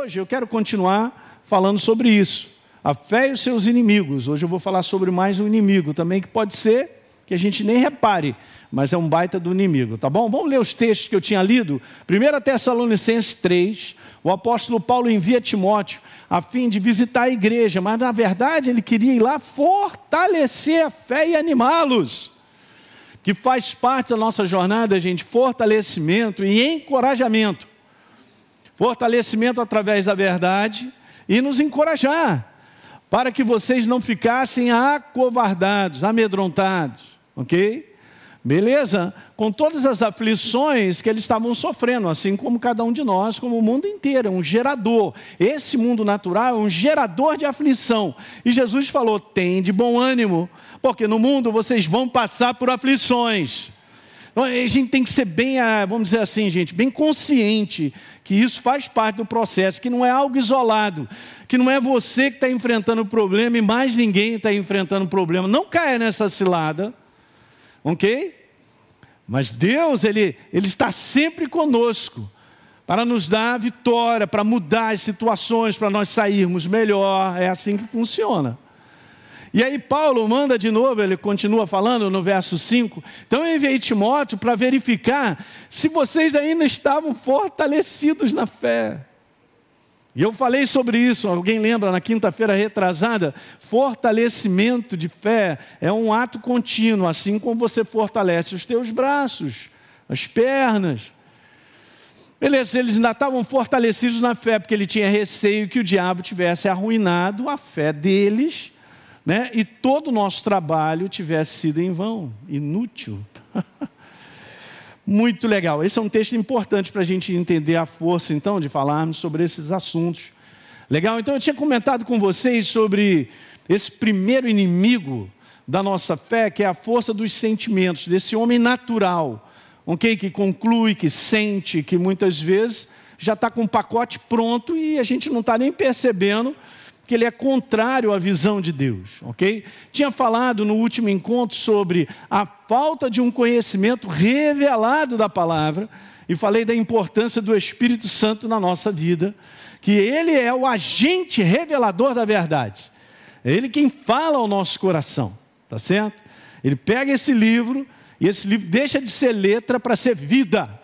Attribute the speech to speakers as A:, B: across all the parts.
A: hoje eu quero continuar falando sobre isso. A fé e os seus inimigos. Hoje eu vou falar sobre mais um inimigo também, que pode ser que a gente nem repare, mas é um baita do inimigo, tá bom? Vamos ler os textos que eu tinha lido. 1 Tessalonicenses 3, o apóstolo Paulo envia Timóteo a fim de visitar a igreja, mas na verdade ele queria ir lá fortalecer a fé e animá-los. Que faz parte da nossa jornada, gente, fortalecimento e encorajamento. Fortalecimento através da verdade e nos encorajar, para que vocês não ficassem acovardados, amedrontados, ok? Beleza? Com todas as aflições que eles estavam sofrendo, assim como cada um de nós, como o mundo inteiro, é um gerador. Esse mundo natural é um gerador de aflição. E Jesus falou: tem de bom ânimo, porque no mundo vocês vão passar por aflições. Então, a gente tem que ser bem, ah, vamos dizer assim, gente, bem consciente que isso faz parte do processo, que não é algo isolado, que não é você que está enfrentando o problema e mais ninguém está enfrentando o problema. Não caia nessa cilada, ok? Mas Deus, Ele, Ele está sempre conosco para nos dar a vitória, para mudar as situações, para nós sairmos melhor. É assim que funciona. E aí Paulo manda de novo, ele continua falando no verso 5. Então eu enviei Timóteo para verificar se vocês ainda estavam fortalecidos na fé. E eu falei sobre isso, alguém lembra na quinta-feira retrasada? Fortalecimento de fé é um ato contínuo, assim como você fortalece os teus braços, as pernas. Beleza, eles ainda estavam fortalecidos na fé, porque ele tinha receio que o diabo tivesse arruinado a fé deles né? e todo o nosso trabalho tivesse sido em vão, inútil. Muito legal. Esse é um texto importante para a gente entender a força, então, de falarmos sobre esses assuntos. Legal? Então, eu tinha comentado com vocês sobre esse primeiro inimigo da nossa fé, que é a força dos sentimentos, desse homem natural, ok? Que conclui, que sente, que muitas vezes já está com o pacote pronto e a gente não está nem percebendo que ele é contrário à visão de Deus, ok? Tinha falado no último encontro sobre a falta de um conhecimento revelado da palavra e falei da importância do Espírito Santo na nossa vida, que ele é o agente revelador da verdade. É ele quem fala ao nosso coração, tá certo? Ele pega esse livro e esse livro deixa de ser letra para ser vida.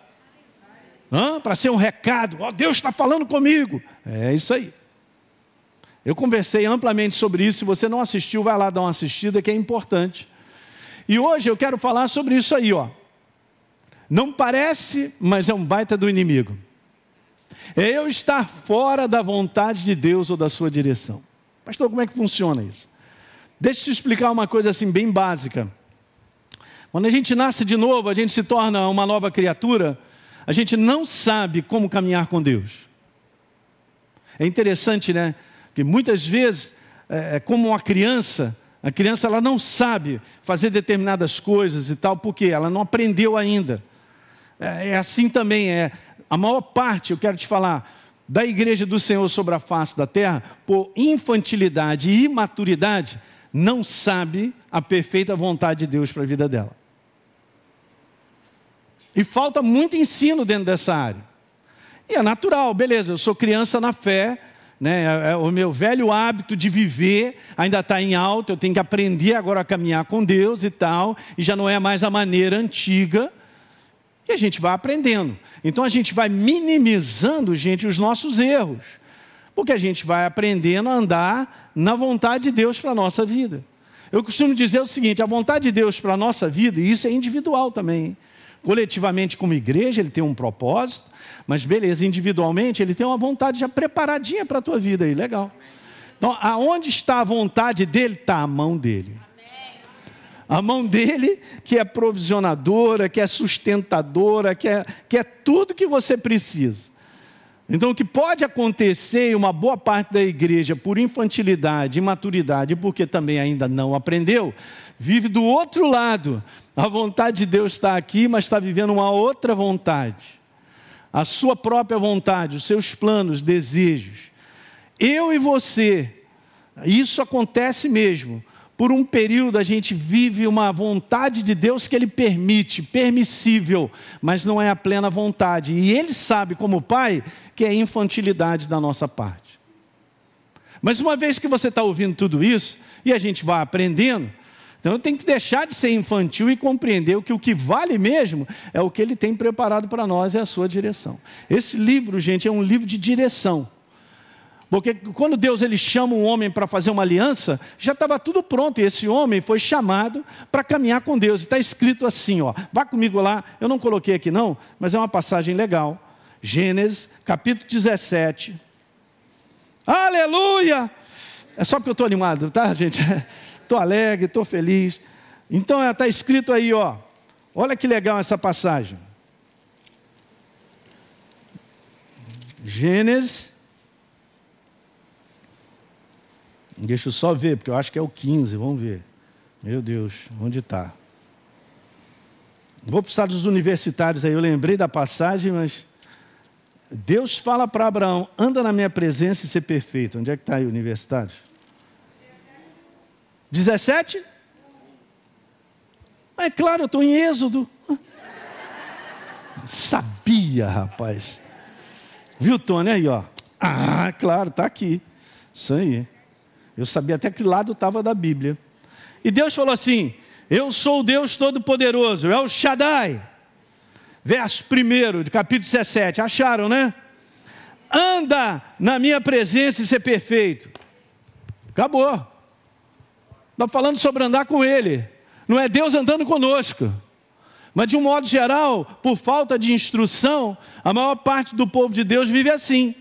A: Para ser um recado, ó, oh, Deus está falando comigo. É isso aí. Eu conversei amplamente sobre isso. Se você não assistiu, vai lá dar uma assistida, que é importante. E hoje eu quero falar sobre isso aí, ó. Não parece, mas é um baita do inimigo. É eu estar fora da vontade de Deus ou da sua direção. Pastor, como é que funciona isso? Deixa eu te explicar uma coisa assim bem básica. Quando a gente nasce de novo, a gente se torna uma nova criatura, a gente não sabe como caminhar com Deus. É interessante, né? Porque muitas vezes, é, é, como uma criança, a criança ela não sabe fazer determinadas coisas e tal, porque ela não aprendeu ainda. É, é assim também, é a maior parte, eu quero te falar, da igreja do Senhor sobre a face da terra, por infantilidade e imaturidade, não sabe a perfeita vontade de Deus para a vida dela. E falta muito ensino dentro dessa área. E é natural, beleza, eu sou criança na fé, né? É, é, o meu velho hábito de viver ainda está em alta, eu tenho que aprender agora a caminhar com Deus e tal, e já não é mais a maneira antiga, e a gente vai aprendendo. Então a gente vai minimizando, gente, os nossos erros, porque a gente vai aprendendo a andar na vontade de Deus para a nossa vida. Eu costumo dizer o seguinte: a vontade de Deus para a nossa vida, e isso é individual também, coletivamente como igreja, ele tem um propósito, mas beleza, individualmente, ele tem uma vontade já preparadinha para a tua vida aí, legal. Então, aonde está a vontade dele? Está a mão dele. A mão dele, que é provisionadora, que é sustentadora, que é, que é tudo que você precisa. Então, o que pode acontecer em uma boa parte da igreja, por infantilidade, imaturidade, porque também ainda não aprendeu, vive do outro lado. A vontade de Deus está aqui, mas está vivendo uma outra vontade a sua própria vontade, os seus planos, desejos. Eu e você, isso acontece mesmo, por um período a gente vive uma vontade de Deus que Ele permite, permissível, mas não é a plena vontade. E Ele sabe, como Pai, que é infantilidade da nossa parte. Mas uma vez que você está ouvindo tudo isso, e a gente vai aprendendo, então eu tenho que deixar de ser infantil e compreender que o que vale mesmo é o que Ele tem preparado para nós, é a sua direção. Esse livro, gente, é um livro de direção. Porque quando Deus ele chama um homem para fazer uma aliança, já estava tudo pronto. E esse homem foi chamado para caminhar com Deus. Está escrito assim, ó. Vá comigo lá. Eu não coloquei aqui não, mas é uma passagem legal. Gênesis, capítulo 17. Aleluia! É só porque eu estou animado, tá, gente? Estou alegre, estou feliz. Então está escrito aí, ó. Olha que legal essa passagem. Gênesis Deixa eu só ver, porque eu acho que é o 15, vamos ver. Meu Deus, onde está? Vou precisar dos universitários aí, eu lembrei da passagem, mas. Deus fala para Abraão: anda na minha presença e ser perfeito. Onde é que está aí, universitários? 17? É claro, eu estou em Êxodo. Sabia, rapaz. Viu, Tony? Aí, ó. Ah, claro, está aqui. Isso aí. Eu sabia até que lado estava da Bíblia. E Deus falou assim: Eu sou o Deus Todo-Poderoso, é o Shaddai. Verso 1 de capítulo 17. Acharam, né? Anda na minha presença e ser perfeito. Acabou. Está falando sobre andar com Ele. Não é Deus andando conosco. Mas de um modo geral, por falta de instrução, a maior parte do povo de Deus vive assim.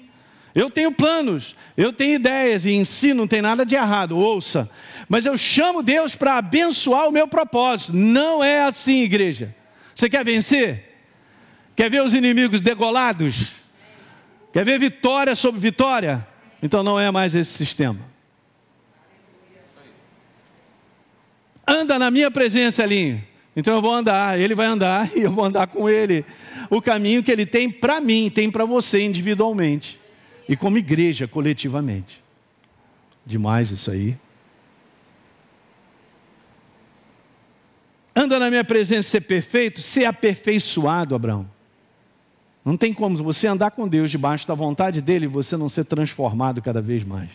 A: Eu tenho planos, eu tenho ideias e em si não tem nada de errado, ouça. Mas eu chamo Deus para abençoar o meu propósito. Não é assim, igreja. Você quer vencer? Quer ver os inimigos degolados? Quer ver vitória sobre vitória? Então não é mais esse sistema. Anda na minha presença, Elinho. Então eu vou andar, ele vai andar e eu vou andar com ele. O caminho que ele tem para mim, tem para você individualmente e como igreja coletivamente. Demais isso aí. Anda na minha presença ser perfeito, ser aperfeiçoado, Abraão. Não tem como você andar com Deus debaixo da vontade dele e você não ser transformado cada vez mais.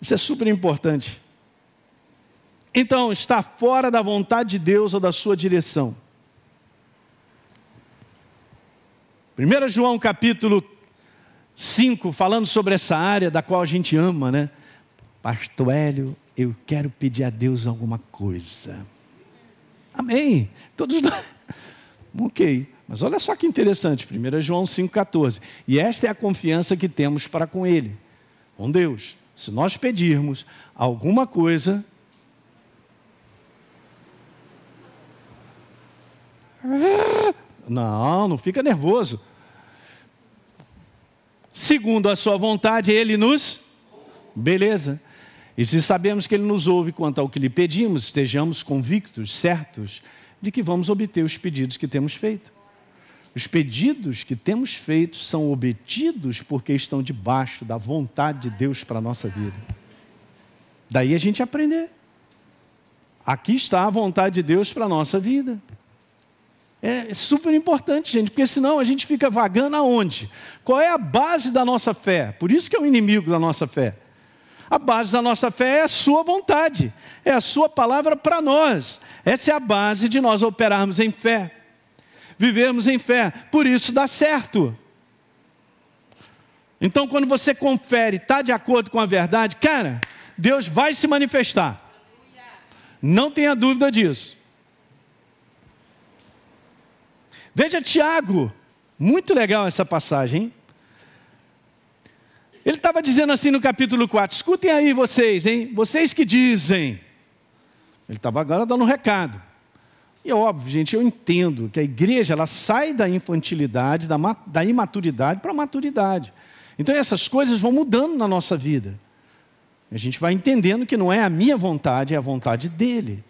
A: Isso é super importante. Então, está fora da vontade de Deus ou da sua direção. 1 João capítulo 5, falando sobre essa área da qual a gente ama, né? Pastor Hélio, eu quero pedir a Deus alguma coisa. Amém. Todos nós. ok. Mas olha só que interessante, 1 João 5,14. E esta é a confiança que temos para com Ele, com Deus. Se nós pedirmos alguma coisa, não, não fica nervoso segundo a sua vontade, ele nos. Beleza. E se sabemos que ele nos ouve quanto ao que lhe pedimos, estejamos convictos, certos, de que vamos obter os pedidos que temos feito. Os pedidos que temos feito são obtidos porque estão debaixo da vontade de Deus para a nossa vida. Daí a gente aprender. Aqui está a vontade de Deus para a nossa vida. É super importante, gente, porque senão a gente fica vagando aonde? Qual é a base da nossa fé? Por isso que é o inimigo da nossa fé. A base da nossa fé é a sua vontade, é a sua palavra para nós. Essa é a base de nós operarmos em fé, vivermos em fé. Por isso dá certo. Então, quando você confere, está de acordo com a verdade, cara, Deus vai se manifestar. Não tenha dúvida disso. Veja Tiago, muito legal essa passagem. Hein? Ele estava dizendo assim no capítulo 4: escutem aí vocês, hein? Vocês que dizem. Ele estava agora dando um recado. E é óbvio, gente, eu entendo que a igreja ela sai da infantilidade, da, da imaturidade para a maturidade. Então essas coisas vão mudando na nossa vida. A gente vai entendendo que não é a minha vontade, é a vontade dele.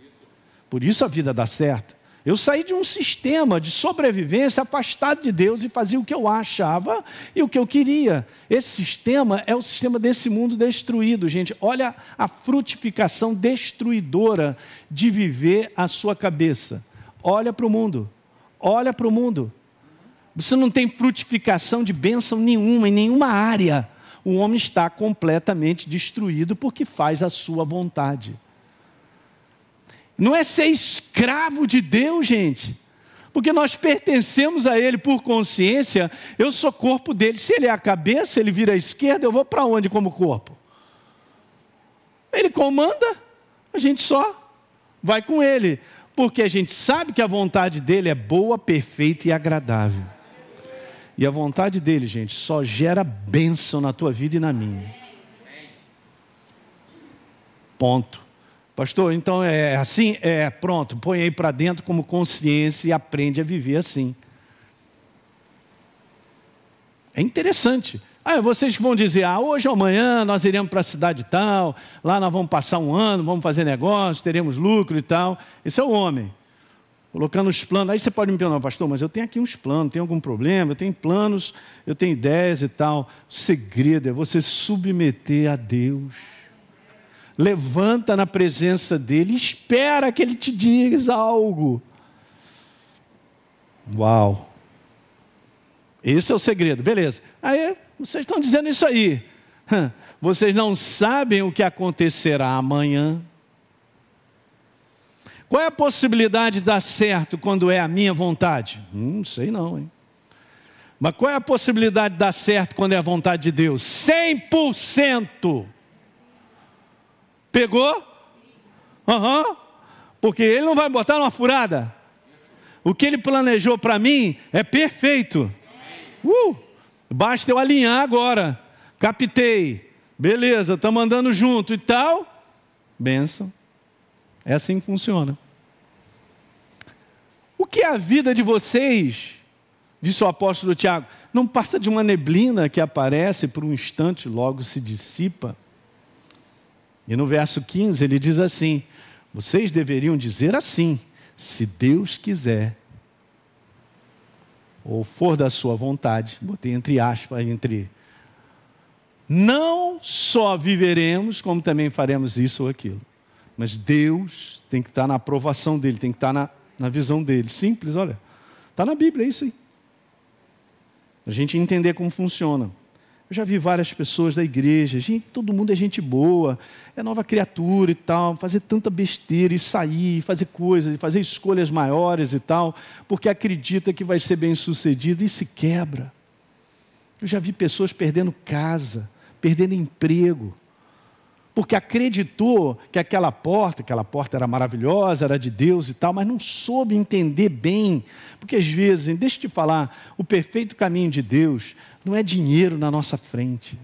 A: Por isso a vida dá certo. Eu saí de um sistema de sobrevivência afastado de Deus e fazia o que eu achava e o que eu queria. Esse sistema é o sistema desse mundo destruído, gente. Olha a frutificação destruidora de viver a sua cabeça. Olha para o mundo. Olha para o mundo. Você não tem frutificação de bênção nenhuma, em nenhuma área. O homem está completamente destruído porque faz a sua vontade. Não é ser escravo de Deus, gente. Porque nós pertencemos a Ele por consciência, eu sou corpo dele. Se ele é a cabeça, ele vira a esquerda, eu vou para onde como corpo? Ele comanda, a gente só vai com ele. Porque a gente sabe que a vontade dele é boa, perfeita e agradável. E a vontade dele, gente, só gera bênção na tua vida e na minha. Ponto. Pastor, então é assim? É, pronto, põe aí para dentro como consciência e aprende a viver assim. É interessante. Ah, vocês que vão dizer, ah, hoje ou amanhã nós iremos para a cidade tal, lá nós vamos passar um ano, vamos fazer negócio, teremos lucro e tal. Esse é o homem. Colocando os planos. Aí você pode me perguntar, pastor, mas eu tenho aqui uns planos, tem algum problema? Eu tenho planos, eu tenho ideias e tal. O segredo é você submeter a Deus levanta na presença dele, espera que ele te diga algo. Uau! Esse é o segredo, beleza. Aí, vocês estão dizendo isso aí. Vocês não sabem o que acontecerá amanhã. Qual é a possibilidade de dar certo quando é a minha vontade? Hum, não sei não, hein? Mas qual é a possibilidade de dar certo quando é a vontade de Deus? 100%. Pegou? Aham. Uhum. Porque ele não vai botar numa furada. O que ele planejou para mim é perfeito. Uh, basta eu alinhar agora. Captei. Beleza, estamos andando junto e tal. Benção. É assim que funciona. O que é a vida de vocês? Disse o apóstolo Tiago. Não passa de uma neblina que aparece por um instante, logo se dissipa. E no verso 15 ele diz assim: Vocês deveriam dizer assim, se Deus quiser, ou for da sua vontade, botei entre aspas, entre. Não só viveremos, como também faremos isso ou aquilo. Mas Deus tem que estar na aprovação dele, tem que estar na, na visão dele. Simples, olha. Está na Bíblia, é isso aí. A gente entender como funciona. Eu já vi várias pessoas da igreja, gente, todo mundo é gente boa, é nova criatura e tal, fazer tanta besteira e sair, fazer coisas, fazer escolhas maiores e tal, porque acredita que vai ser bem sucedido e se quebra. Eu já vi pessoas perdendo casa, perdendo emprego, porque acreditou que aquela porta, aquela porta era maravilhosa, era de Deus e tal, mas não soube entender bem, porque às vezes, deixa eu te falar, o perfeito caminho de Deus não é dinheiro na nossa frente.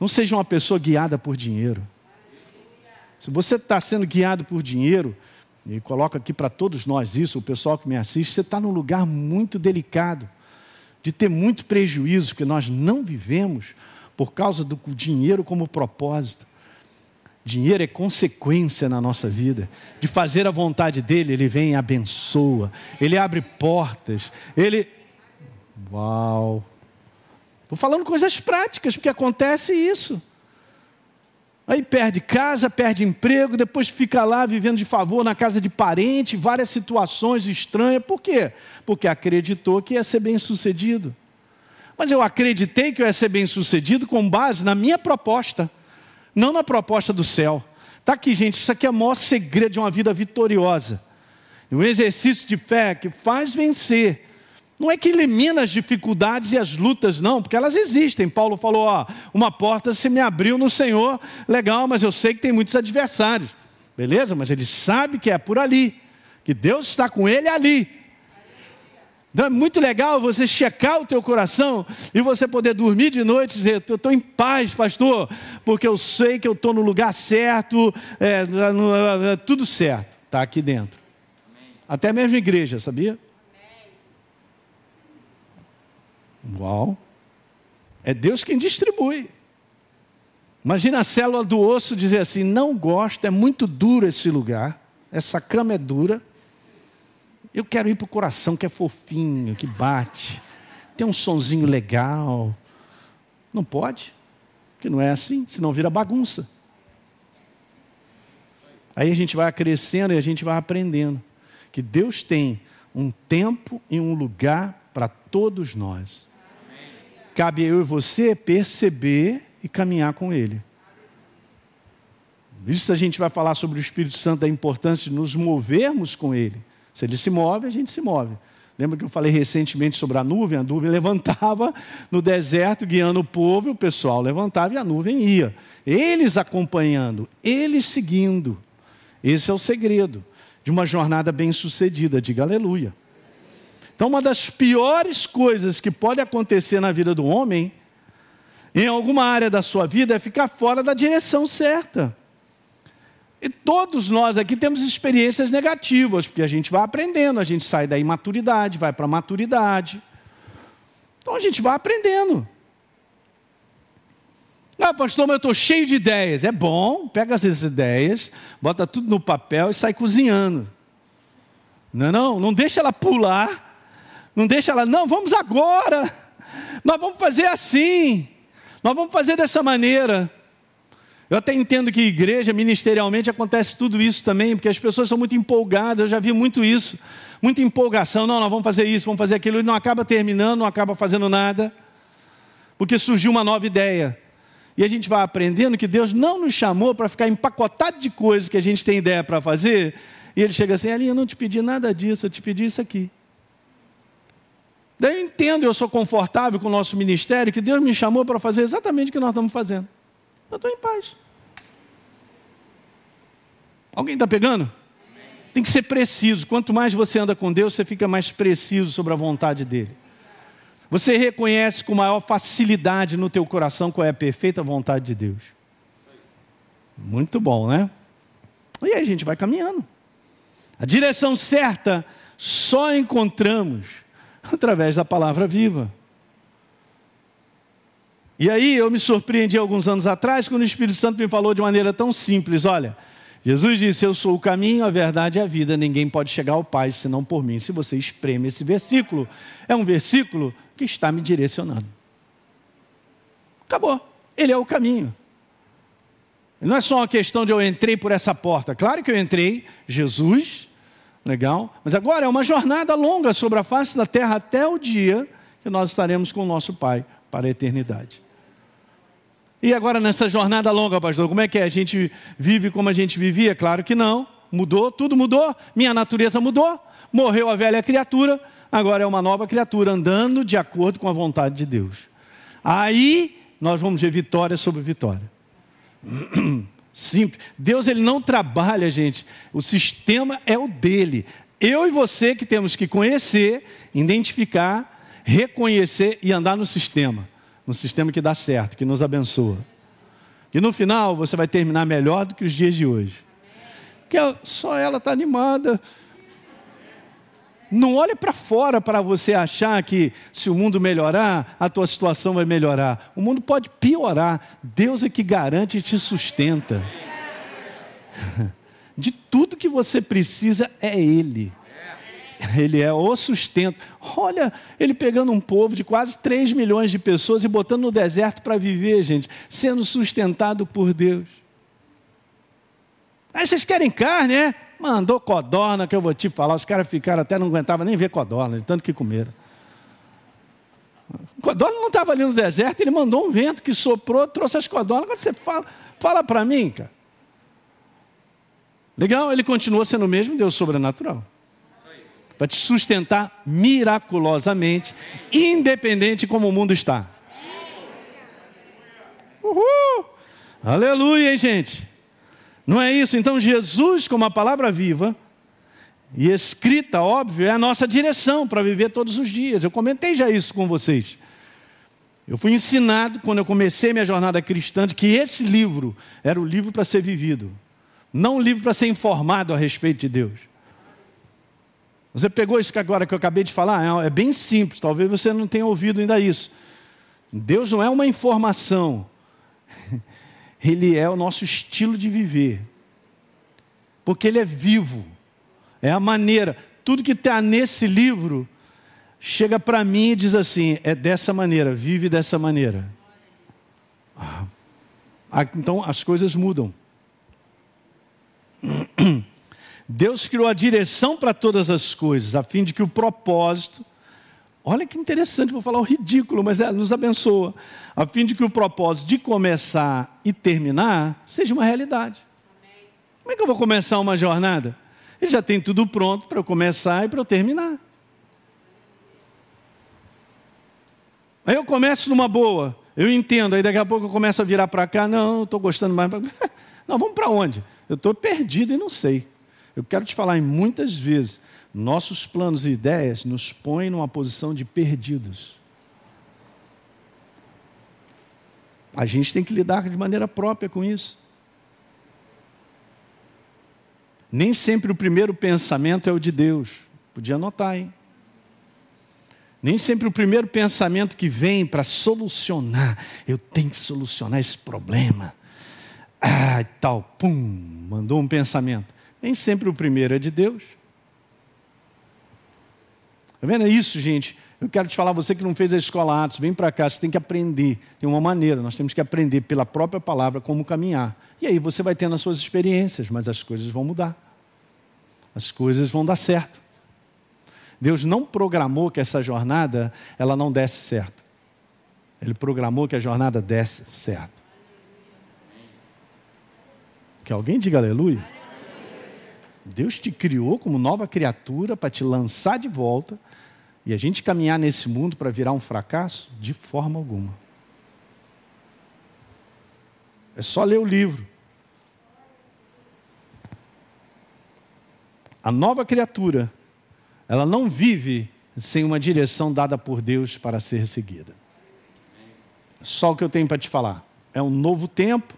A: Não seja uma pessoa guiada por dinheiro. Se você está sendo guiado por dinheiro, e coloco aqui para todos nós isso, o pessoal que me assiste, você está num lugar muito delicado, de ter muito prejuízo que nós não vivemos por causa do dinheiro como propósito. Dinheiro é consequência na nossa vida. De fazer a vontade dele, ele vem e abençoa. Ele abre portas. Ele. Uau! Estou falando coisas práticas, porque acontece isso. Aí perde casa, perde emprego, depois fica lá vivendo de favor na casa de parente, várias situações estranhas. Por quê? Porque acreditou que ia ser bem sucedido. Mas eu acreditei que eu ia ser bem sucedido com base na minha proposta, não na proposta do céu. Está aqui, gente, isso aqui é o maior segredo de uma vida vitoriosa. Um exercício de fé que faz vencer não é que elimina as dificuldades e as lutas, não, porque elas existem. Paulo falou: ó, uma porta se me abriu no Senhor, legal, mas eu sei que tem muitos adversários, beleza? Mas ele sabe que é por ali, que Deus está com ele ali. Então é muito legal você checar o teu coração e você poder dormir de noite e dizer: eu estou em paz, pastor, porque eu sei que eu estou no lugar certo, é, é, é, tudo certo, está aqui dentro. Até mesmo igreja, sabia? Uau! É Deus quem distribui. Imagina a célula do osso dizer assim: não gosto, é muito duro esse lugar, essa cama é dura, Eu quero ir para o coração que é fofinho, que bate, tem um sonzinho legal. Não pode, porque não é assim, senão vira bagunça. Aí a gente vai crescendo e a gente vai aprendendo que Deus tem um tempo e um lugar para todos nós. Cabe eu e você perceber e caminhar com Ele. Isso a gente vai falar sobre o Espírito Santo, da importância de nos movermos com Ele. Se Ele se move, a gente se move. Lembra que eu falei recentemente sobre a nuvem? A nuvem levantava no deserto, guiando o povo, e o pessoal levantava e a nuvem ia. Eles acompanhando, eles seguindo. Esse é o segredo de uma jornada bem-sucedida. Diga aleluia. Então, uma das piores coisas que pode acontecer na vida do homem, em alguma área da sua vida, é ficar fora da direção certa. E todos nós aqui temos experiências negativas, porque a gente vai aprendendo, a gente sai da imaturidade, vai para a maturidade. Então a gente vai aprendendo. Ah, pastor, mas eu estou cheio de ideias. É bom, pega essas ideias, bota tudo no papel e sai cozinhando. Não é não? Não deixa ela pular não deixa ela, não, vamos agora. Nós vamos fazer assim. Nós vamos fazer dessa maneira. Eu até entendo que igreja, ministerialmente, acontece tudo isso também, porque as pessoas são muito empolgadas, eu já vi muito isso, muita empolgação, não, nós vamos fazer isso, vamos fazer aquilo, e não acaba terminando, não acaba fazendo nada, porque surgiu uma nova ideia. E a gente vai aprendendo que Deus não nos chamou para ficar empacotado de coisas que a gente tem ideia para fazer, e Ele chega assim, ali, eu não te pedi nada disso, eu te pedi isso aqui. Daí eu entendo, eu sou confortável com o nosso ministério, que Deus me chamou para fazer exatamente o que nós estamos fazendo. Eu estou em paz. Alguém está pegando? Tem que ser preciso. Quanto mais você anda com Deus, você fica mais preciso sobre a vontade dele. Você reconhece com maior facilidade no teu coração qual é a perfeita vontade de Deus. Muito bom, né? E aí a gente vai caminhando. A direção certa só encontramos através da palavra viva. E aí eu me surpreendi alguns anos atrás quando o Espírito Santo me falou de maneira tão simples: olha, Jesus disse: Eu sou o caminho, a verdade e a vida, ninguém pode chegar ao Pai senão por mim. Se você espreme esse versículo, é um versículo que está me direcionando. Acabou, ele é o caminho. Não é só uma questão de eu entrei por essa porta. Claro que eu entrei, Jesus, Legal? Mas agora é uma jornada longa sobre a face da terra até o dia que nós estaremos com o nosso Pai para a eternidade. E agora nessa jornada longa, pastor, como é que é? A gente vive como a gente vivia? Claro que não. Mudou, tudo mudou. Minha natureza mudou. Morreu a velha criatura, agora é uma nova criatura andando de acordo com a vontade de Deus. Aí nós vamos ver vitória sobre vitória. Simples. Deus ele não trabalha, gente. O sistema é o dele. Eu e você que temos que conhecer, identificar, reconhecer e andar no sistema. No sistema que dá certo, que nos abençoa. E no final você vai terminar melhor do que os dias de hoje. Que só ela está animada. Não olhe para fora para você achar que se o mundo melhorar, a tua situação vai melhorar. O mundo pode piorar. Deus é que garante e te sustenta. De tudo que você precisa é Ele. Ele é o sustento. Olha, ele pegando um povo de quase 3 milhões de pessoas e botando no deserto para viver, gente, sendo sustentado por Deus. Aí vocês querem carne, é? Mandou codorna, que eu vou te falar. Os caras ficaram até, não aguentavam nem ver codorna, de tanto que comeram. Codorna não estava ali no deserto, ele mandou um vento que soprou, trouxe as codornas. Agora você fala, fala para mim, cara. Legal? Ele continua sendo o mesmo Deus sobrenatural. Para te sustentar miraculosamente, independente como o mundo está. Uhul! Aleluia, hein, gente? Não é isso? Então, Jesus, como a palavra viva e escrita, óbvio, é a nossa direção para viver todos os dias. Eu comentei já isso com vocês. Eu fui ensinado, quando eu comecei minha jornada cristã, de que esse livro era o livro para ser vivido, não um livro para ser informado a respeito de Deus. Você pegou isso que agora que eu acabei de falar? É, é bem simples, talvez você não tenha ouvido ainda isso. Deus não é uma informação, ele é o nosso estilo de viver. Porque ele é vivo. É a maneira. tudo que está nesse livro chega para mim e diz assim: é dessa maneira, vive dessa maneira. Ah, então as coisas mudam. Deus criou a direção para todas as coisas, a fim de que o propósito, olha que interessante, vou falar o ridículo, mas é, nos abençoa, a fim de que o propósito de começar e terminar seja uma realidade. Como é que eu vou começar uma jornada? Ele já tem tudo pronto para eu começar e para eu terminar. Aí eu começo numa boa, eu entendo, aí daqui a pouco eu começo a virar para cá, não, estou gostando mais. Não, vamos para onde? Eu estou perdido e não sei. Eu quero te falar muitas vezes, nossos planos e ideias nos põem numa posição de perdidos. A gente tem que lidar de maneira própria com isso. Nem sempre o primeiro pensamento é o de Deus. Podia anotar, hein? Nem sempre o primeiro pensamento que vem para solucionar, eu tenho que solucionar esse problema. Ah, tal, pum, mandou um pensamento. Nem sempre o primeiro é de Deus. Está vendo? É isso, gente. Eu quero te falar, você que não fez a escola Atos, vem para cá, você tem que aprender. Tem uma maneira, nós temos que aprender pela própria palavra como caminhar. E aí você vai tendo as suas experiências, mas as coisas vão mudar. As coisas vão dar certo. Deus não programou que essa jornada ela não desse certo. Ele programou que a jornada desse certo. Que alguém diga aleluia. Deus te criou como nova criatura para te lançar de volta e a gente caminhar nesse mundo para virar um fracasso? De forma alguma. É só ler o livro. A nova criatura, ela não vive sem uma direção dada por Deus para ser seguida. Só o que eu tenho para te falar. É um novo tempo,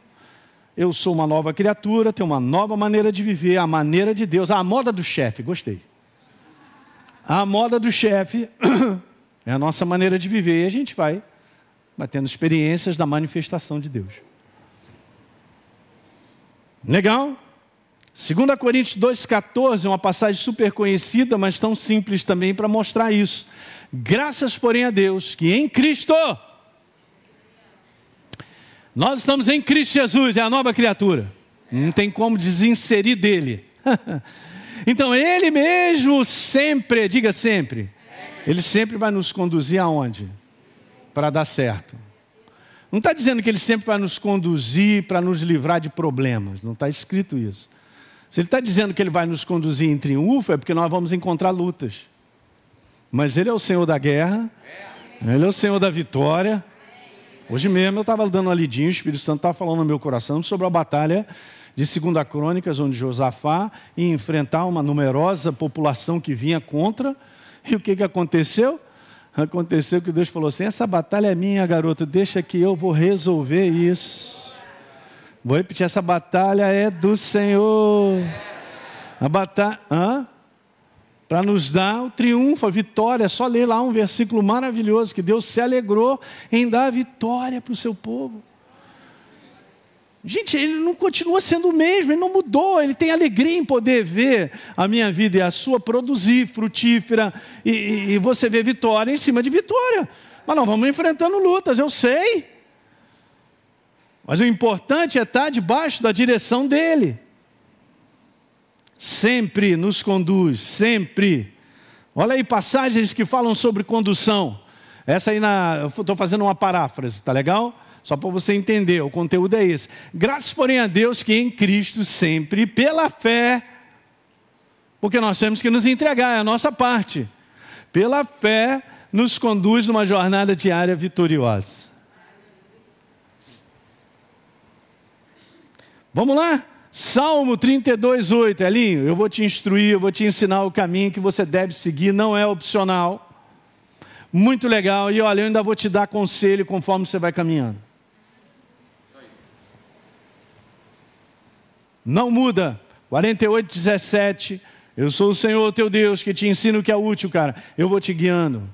A: eu sou uma nova criatura, tenho uma nova maneira de viver, a maneira de Deus, a moda do chefe, gostei. A moda do chefe é a nossa maneira de viver e a gente vai, vai tendo experiências da manifestação de Deus. Legal? 2 Coríntios 2,14 é uma passagem super conhecida, mas tão simples também para mostrar isso. Graças, porém, a Deus que em Cristo nós estamos em Cristo Jesus, é a nova criatura. Não tem como desinserir dele. então ele mesmo sempre, diga sempre, ele sempre vai nos conduzir aonde? Para dar certo. Não está dizendo que ele sempre vai nos conduzir para nos livrar de problemas. Não está escrito isso. Se ele está dizendo que ele vai nos conduzir em triunfo, é porque nós vamos encontrar lutas. Mas ele é o Senhor da guerra, ele é o Senhor da vitória, Hoje mesmo eu estava dando uma lidinha, o Espírito Santo estava falando no meu coração sobre a batalha de Segunda Crônicas, onde Josafá ia enfrentar uma numerosa população que vinha contra. E o que, que aconteceu? Aconteceu que Deus falou assim: essa batalha é minha, garoto, deixa que eu vou resolver isso. Vou repetir: essa batalha é do Senhor. A batalha. Hã? Para nos dar o triunfo, a vitória. É só ler lá um versículo maravilhoso que Deus se alegrou em dar a vitória para o seu povo. Gente, ele não continua sendo o mesmo, ele não mudou, ele tem alegria em poder ver a minha vida e a sua produzir frutífera e, e, e você vê vitória em cima de vitória. Mas não vamos enfrentando lutas, eu sei. Mas o importante é estar debaixo da direção dele sempre nos conduz, sempre. Olha aí passagens que falam sobre condução. Essa aí na, estou fazendo uma paráfrase, tá legal? Só para você entender, o conteúdo é esse. Graças, porém, a Deus que em Cristo sempre, pela fé, porque nós temos que nos entregar, é a nossa parte. Pela fé, nos conduz numa jornada diária vitoriosa. Vamos lá? Salmo 32, 8. Elinho, eu vou te instruir, eu vou te ensinar o caminho que você deve seguir, não é opcional. Muito legal. E olha, eu ainda vou te dar conselho conforme você vai caminhando. Não muda. 48, 17. Eu sou o Senhor teu Deus que te ensino o que é útil, cara. Eu vou te guiando.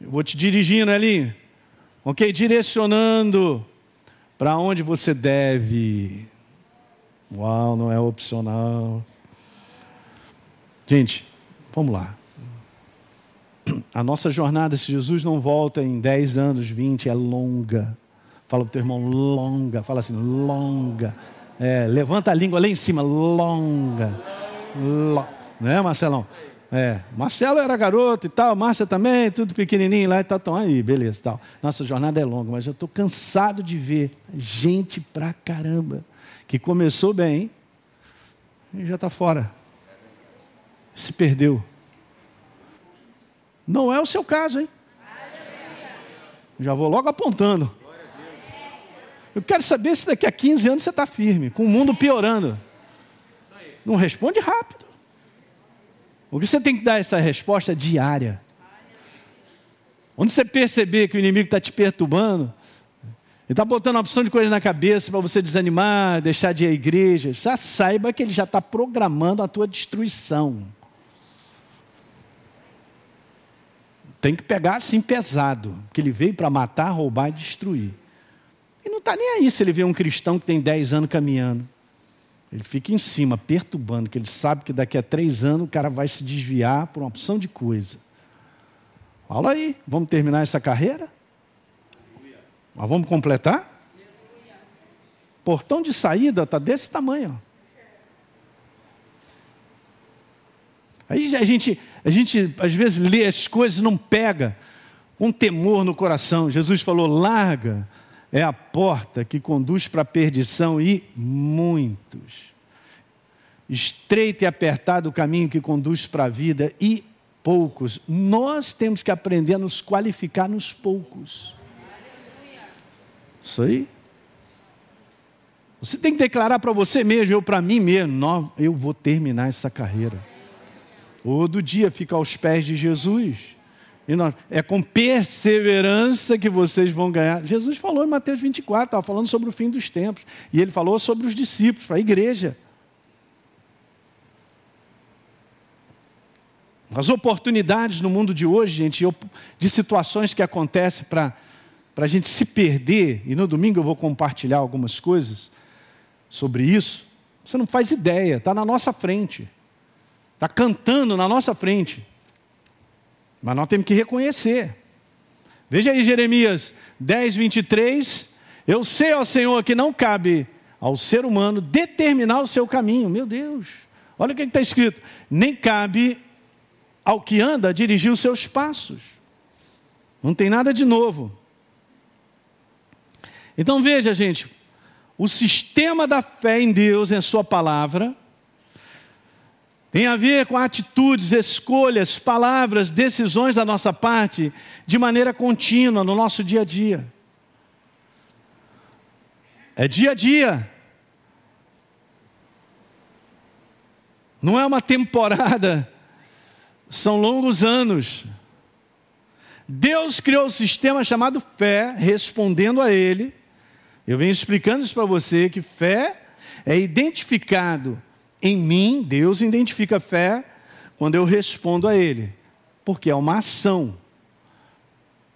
A: Eu vou te dirigindo, Elinho. Ok? Direcionando para onde você deve Uau, não é opcional. Gente, Vamos lá. A nossa jornada, se Jesus não volta em 10 anos, 20, é longa. Fala para o teu irmão, longa. Fala assim, longa. É, levanta a língua lá em cima, longa. Lo... Não é, Marcelão? É, Marcelo era garoto e tal, Márcia também, tudo pequenininho lá e tal, estão aí, beleza tal. Nossa jornada é longa, mas eu estou cansado de ver gente pra caramba que começou bem e já está fora. Se perdeu. Não é o seu caso, hein? Já vou logo apontando. Eu quero saber se daqui a 15 anos você está firme, com o mundo piorando. Não responde rápido. Porque você tem que dar essa resposta diária. Onde você perceber que o inimigo está te perturbando, ele está botando uma opção de coisa na cabeça para você desanimar, deixar de ir à igreja, já saiba que ele já está programando a tua destruição. Tem que pegar assim pesado, que ele veio para matar, roubar e destruir. E não está nem aí se ele vê um cristão que tem 10 anos caminhando. Ele fica em cima, perturbando, que ele sabe que daqui a três anos o cara vai se desviar por uma opção de coisa. Fala aí, vamos terminar essa carreira? Mas vamos completar? Portão de saída está desse tamanho. Aí a gente, a gente às vezes lê as coisas e não pega um temor no coração. Jesus falou: larga é a porta que conduz para a perdição e muitos. Estreito e apertado o caminho que conduz para a vida e poucos. Nós temos que aprender a nos qualificar nos poucos. Isso aí. Você tem que declarar para você mesmo, eu para mim mesmo, eu vou terminar essa carreira. Todo dia fica aos pés de Jesus. E nós, é com perseverança que vocês vão ganhar. Jesus falou em Mateus 24, estava falando sobre o fim dos tempos. E ele falou sobre os discípulos, para a igreja. As oportunidades no mundo de hoje, gente, de situações que acontecem para a gente se perder, e no domingo eu vou compartilhar algumas coisas sobre isso, você não faz ideia, está na nossa frente, está cantando na nossa frente. Mas nós temos que reconhecer. Veja aí Jeremias 10, 23. Eu sei, ó Senhor, que não cabe ao ser humano determinar o seu caminho. Meu Deus, olha o que está escrito: nem cabe ao que anda dirigir os seus passos. Não tem nada de novo. Então veja, gente, o sistema da fé em Deus, em Sua palavra, tem a ver com atitudes, escolhas, palavras, decisões da nossa parte de maneira contínua no nosso dia a dia. É dia a dia. Não é uma temporada, são longos anos. Deus criou um sistema chamado fé, respondendo a Ele. Eu venho explicando isso para você: que fé é identificado em mim, Deus identifica fé quando eu respondo a Ele, porque é uma ação.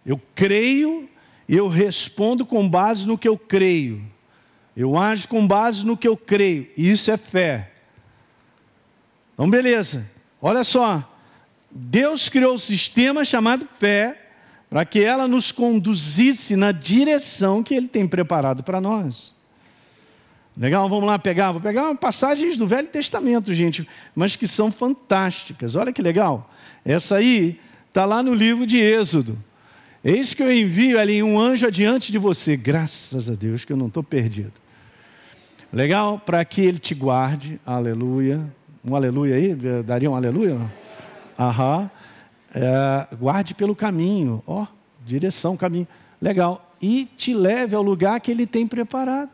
A: Eu creio e eu respondo com base no que eu creio. Eu ajo com base no que eu creio. Isso é fé. Então, beleza. Olha só. Deus criou um sistema chamado fé para que ela nos conduzisse na direção que Ele tem preparado para nós. Legal? Vamos lá pegar. Vou pegar passagens do Velho Testamento, gente, mas que são fantásticas. Olha que legal. Essa aí está lá no livro de Êxodo. Eis que eu envio ali um anjo adiante de você. Graças a Deus que eu não estou perdido. Legal? Para que ele te guarde. Aleluia. Um aleluia aí? Daria um aleluia? Aham. É, guarde pelo caminho. Ó, oh, direção, caminho. Legal. E te leve ao lugar que ele tem preparado.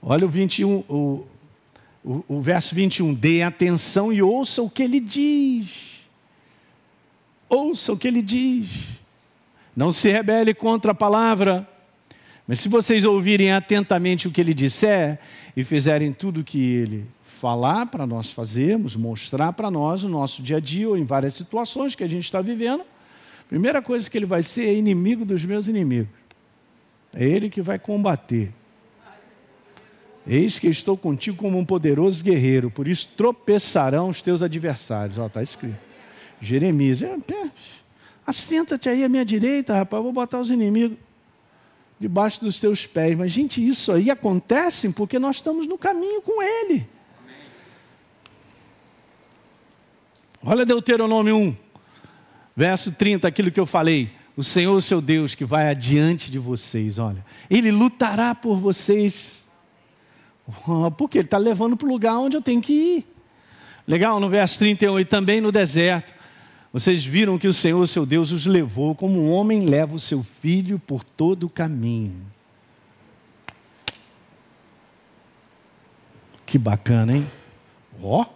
A: Olha o 21, o, o, o verso 21. Dê atenção e ouça o que ele diz. Ouça o que ele diz. Não se rebele contra a palavra. Mas se vocês ouvirem atentamente o que ele disser e fizerem tudo o que ele falar para nós fazermos, mostrar para nós no nosso dia a dia ou em várias situações que a gente está vivendo, a primeira coisa que ele vai ser é inimigo dos meus inimigos. É ele que vai combater. Eis que estou contigo como um poderoso guerreiro, por isso tropeçarão os teus adversários. Ó, está escrito. Jeremias, é, assenta-te aí à minha direita, rapaz, vou botar os inimigos debaixo dos teus pés. Mas, gente, isso aí acontece porque nós estamos no caminho com Ele. Olha Deuteronômio 1, verso 30, aquilo que eu falei. O Senhor, seu Deus, que vai adiante de vocês, olha, Ele lutará por vocês, porque Ele está levando para o lugar onde eu tenho que ir. Legal, no verso 31, e também no deserto. Vocês viram que o Senhor, seu Deus, os levou como um homem leva o seu filho por todo o caminho. Que bacana, hein? Ó. Oh.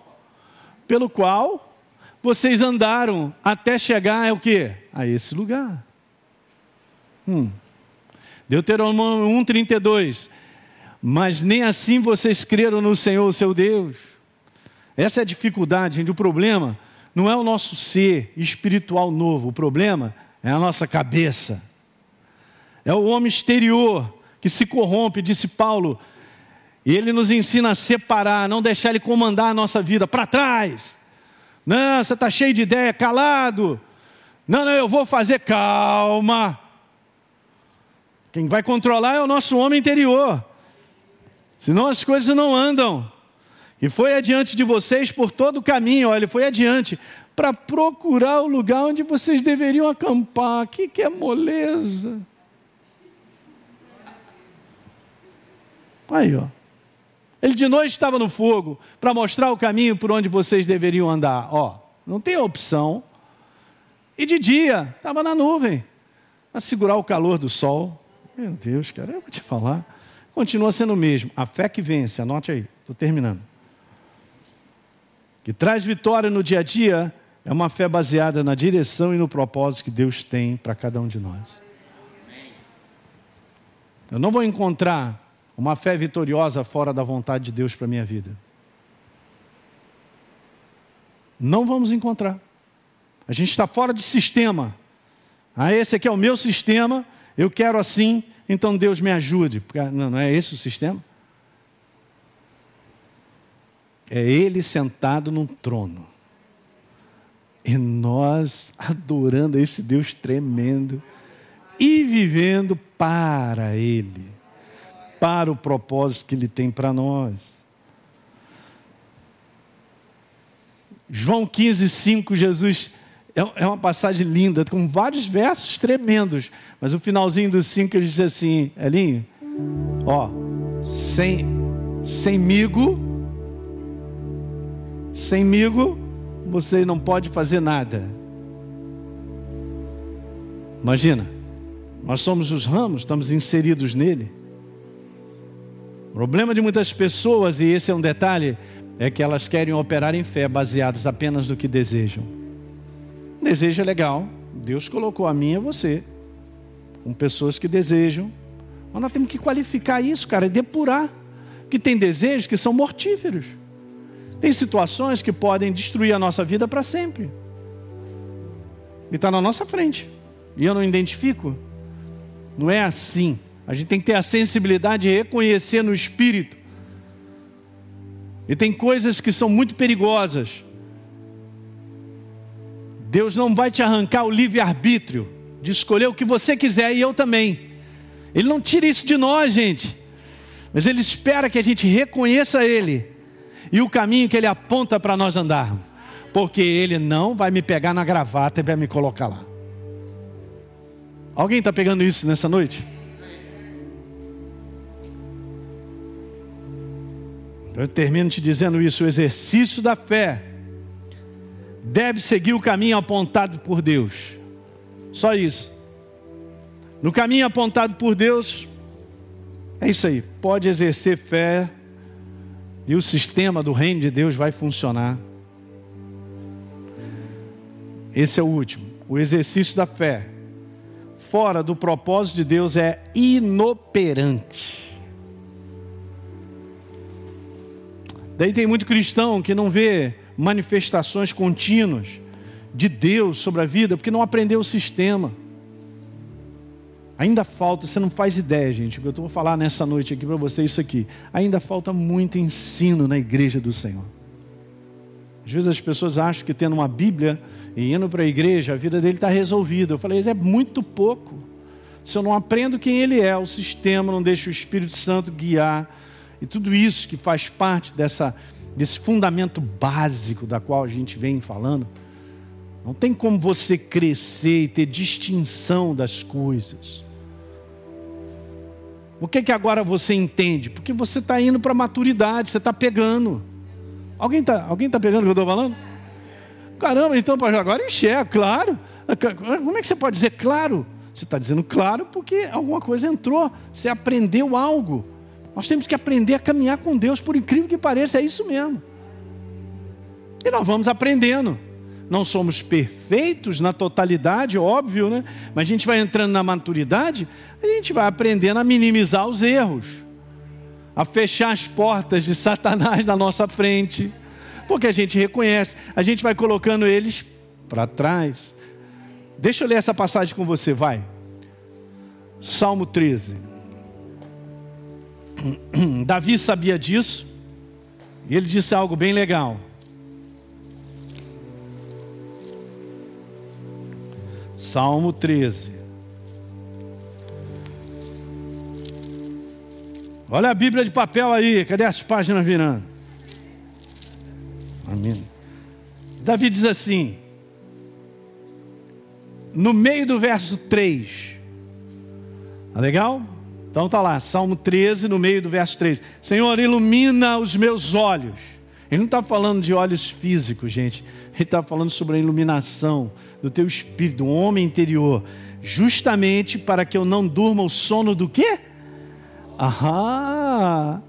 A: Pelo qual vocês andaram até chegar a o quê? A esse lugar. Hum. Deuteronômio 1,32. Mas nem assim vocês creram no Senhor, seu Deus. Essa é a dificuldade, gente. O problema não é o nosso ser espiritual novo. O problema é a nossa cabeça. É o homem exterior que se corrompe, disse Paulo. E ele nos ensina a separar, não deixar ele comandar a nossa vida para trás. Não, você está cheio de ideia, calado. Não, não, eu vou fazer calma. Quem vai controlar é o nosso homem interior. Senão as coisas não andam. E foi adiante de vocês por todo o caminho, olha, ele foi adiante para procurar o lugar onde vocês deveriam acampar. Que que é moleza? Aí, ó. Ele de noite estava no fogo para mostrar o caminho por onde vocês deveriam andar. Ó, não tem opção. E de dia estava na nuvem para segurar o calor do sol. Meu Deus, cara, eu vou te falar. Continua sendo o mesmo. A fé que vence, anote aí, estou terminando. Que traz vitória no dia a dia é uma fé baseada na direção e no propósito que Deus tem para cada um de nós. Eu não vou encontrar uma fé vitoriosa fora da vontade de Deus para a minha vida. Não vamos encontrar. A gente está fora de sistema. Ah, esse aqui é o meu sistema, eu quero assim, então Deus me ajude. Não, não é esse o sistema? É Ele sentado num trono. E nós adorando esse Deus tremendo e vivendo para Ele, para o propósito que Ele tem para nós. João 15, 5, Jesus é, é uma passagem linda, com vários versos tremendos. Mas o finalzinho dos cinco ele diz assim, Elinho, ó, sem, sem migo, sem migo, você não pode fazer nada. Imagina, nós somos os ramos, estamos inseridos nele. O problema de muitas pessoas, e esse é um detalhe, é que elas querem operar em fé baseadas apenas no que desejam. Desejo é legal. Deus colocou a mim e a você. Com pessoas que desejam. Mas nós temos que qualificar isso, cara, e depurar. Que tem desejos que são mortíferos. Tem situações que podem destruir a nossa vida para sempre. E está na nossa frente. E eu não identifico. Não é assim. A gente tem que ter a sensibilidade de reconhecer no espírito. E tem coisas que são muito perigosas. Deus não vai te arrancar o livre-arbítrio de escolher o que você quiser e eu também. Ele não tira isso de nós, gente. Mas Ele espera que a gente reconheça Ele e o caminho que Ele aponta para nós andarmos. Porque Ele não vai me pegar na gravata e vai me colocar lá. Alguém está pegando isso nessa noite? Eu termino te dizendo isso: o exercício da fé deve seguir o caminho apontado por Deus. Só isso. No caminho apontado por Deus, é isso aí. Pode exercer fé e o sistema do reino de Deus vai funcionar. Esse é o último. O exercício da fé, fora do propósito de Deus, é inoperante. Daí tem muito cristão que não vê manifestações contínuas de Deus sobre a vida, porque não aprendeu o sistema. Ainda falta, você não faz ideia, gente, que eu estou falando nessa noite aqui para você, é isso aqui. Ainda falta muito ensino na igreja do Senhor. Às vezes as pessoas acham que tendo uma Bíblia e indo para a igreja, a vida dele está resolvida. Eu falei, é muito pouco. Se eu não aprendo quem ele é, o sistema não deixa o Espírito Santo guiar, e tudo isso que faz parte dessa, desse fundamento básico da qual a gente vem falando, não tem como você crescer e ter distinção das coisas. O que que agora você entende? Porque você está indo para a maturidade, você está pegando. Alguém está alguém tá pegando o que eu estou falando? Caramba, então agora enxerga, claro. Como é que você pode dizer claro? Você está dizendo claro porque alguma coisa entrou, você aprendeu algo. Nós temos que aprender a caminhar com Deus, por incrível que pareça, é isso mesmo. E nós vamos aprendendo. Não somos perfeitos na totalidade, óbvio, né? Mas a gente vai entrando na maturidade, a gente vai aprendendo a minimizar os erros, a fechar as portas de Satanás na nossa frente, porque a gente reconhece, a gente vai colocando eles para trás. Deixa eu ler essa passagem com você, vai. Salmo 13. Davi sabia disso, e ele disse algo bem legal. Salmo 13. Olha a Bíblia de papel aí, cadê as páginas virando? Amém. Davi diz assim, no meio do verso 3. Tá legal? Então tá lá, Salmo 13, no meio do verso 3. Senhor, ilumina os meus olhos. Ele não está falando de olhos físicos, gente. Ele está falando sobre a iluminação do teu espírito, do homem interior, justamente para que eu não durma o sono do quê? Aham.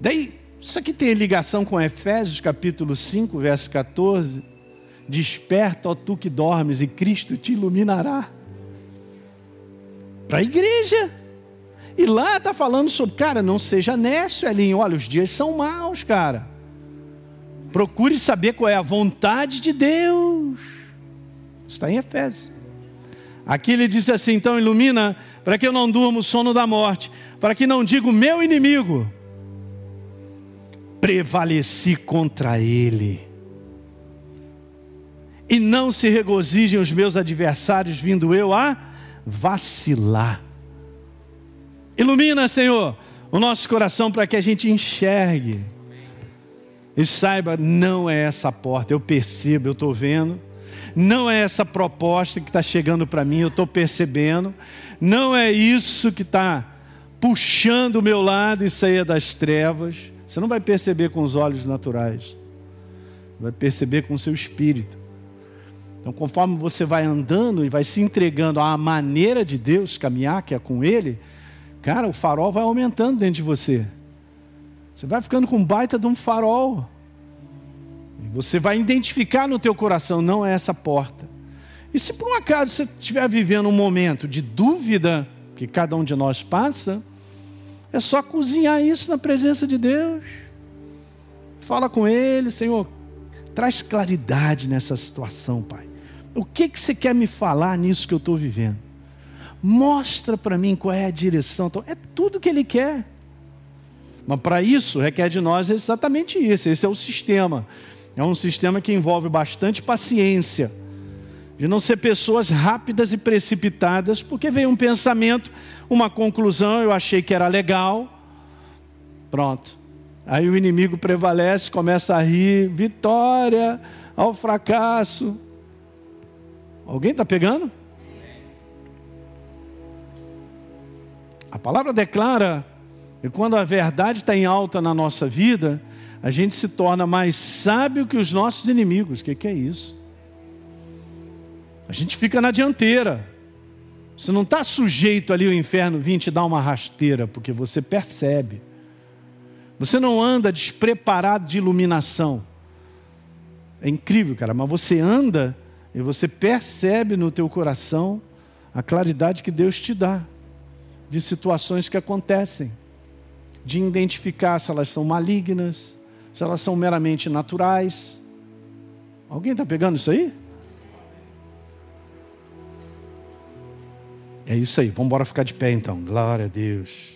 A: Daí, isso aqui tem ligação com Efésios capítulo 5, verso 14. Desperta, ó tu que dormes, e Cristo te iluminará. Para a igreja. E lá está falando sobre, cara, não seja nécio, Elinho. Olha, os dias são maus, cara. Procure saber qual é a vontade de Deus. Está em Efésios. Aqui ele diz assim: então ilumina, para que eu não durma o sono da morte, para que não diga o meu inimigo, prevaleci contra ele. E não se regozijem os meus adversários, vindo eu a vacilar. Ilumina, Senhor, o nosso coração para que a gente enxergue e saiba, não é essa porta, eu percebo, eu estou vendo. Não é essa proposta que está chegando para mim, eu estou percebendo. Não é isso que está puxando o meu lado e sair das trevas. Você não vai perceber com os olhos naturais, vai perceber com o seu espírito. Então, conforme você vai andando e vai se entregando à maneira de Deus caminhar, que é com Ele, cara, o farol vai aumentando dentro de você. Você vai ficando com um baita de um farol. Você vai identificar no teu coração, não é essa porta. E se por um acaso você estiver vivendo um momento de dúvida, que cada um de nós passa, é só cozinhar isso na presença de Deus. Fala com Ele, Senhor, traz claridade nessa situação, Pai. O que, que você quer me falar nisso que eu estou vivendo? Mostra para mim qual é a direção. É tudo que Ele quer. Mas para isso requer de nós exatamente isso. Esse é o sistema. É um sistema que envolve bastante paciência, de não ser pessoas rápidas e precipitadas, porque vem um pensamento, uma conclusão, eu achei que era legal, pronto. Aí o inimigo prevalece, começa a rir, vitória ao fracasso. Alguém está pegando? A palavra declara e quando a verdade está em alta na nossa vida, a gente se torna mais sábio que os nossos inimigos. O que, que é isso? A gente fica na dianteira. Você não está sujeito ali o inferno vir te dar uma rasteira, porque você percebe. Você não anda despreparado de iluminação. É incrível, cara, mas você anda e você percebe no teu coração a claridade que Deus te dá de situações que acontecem de identificar se elas são malignas, se elas são meramente naturais. Alguém está pegando isso aí? É isso aí, vamos embora ficar de pé então. Glória a Deus.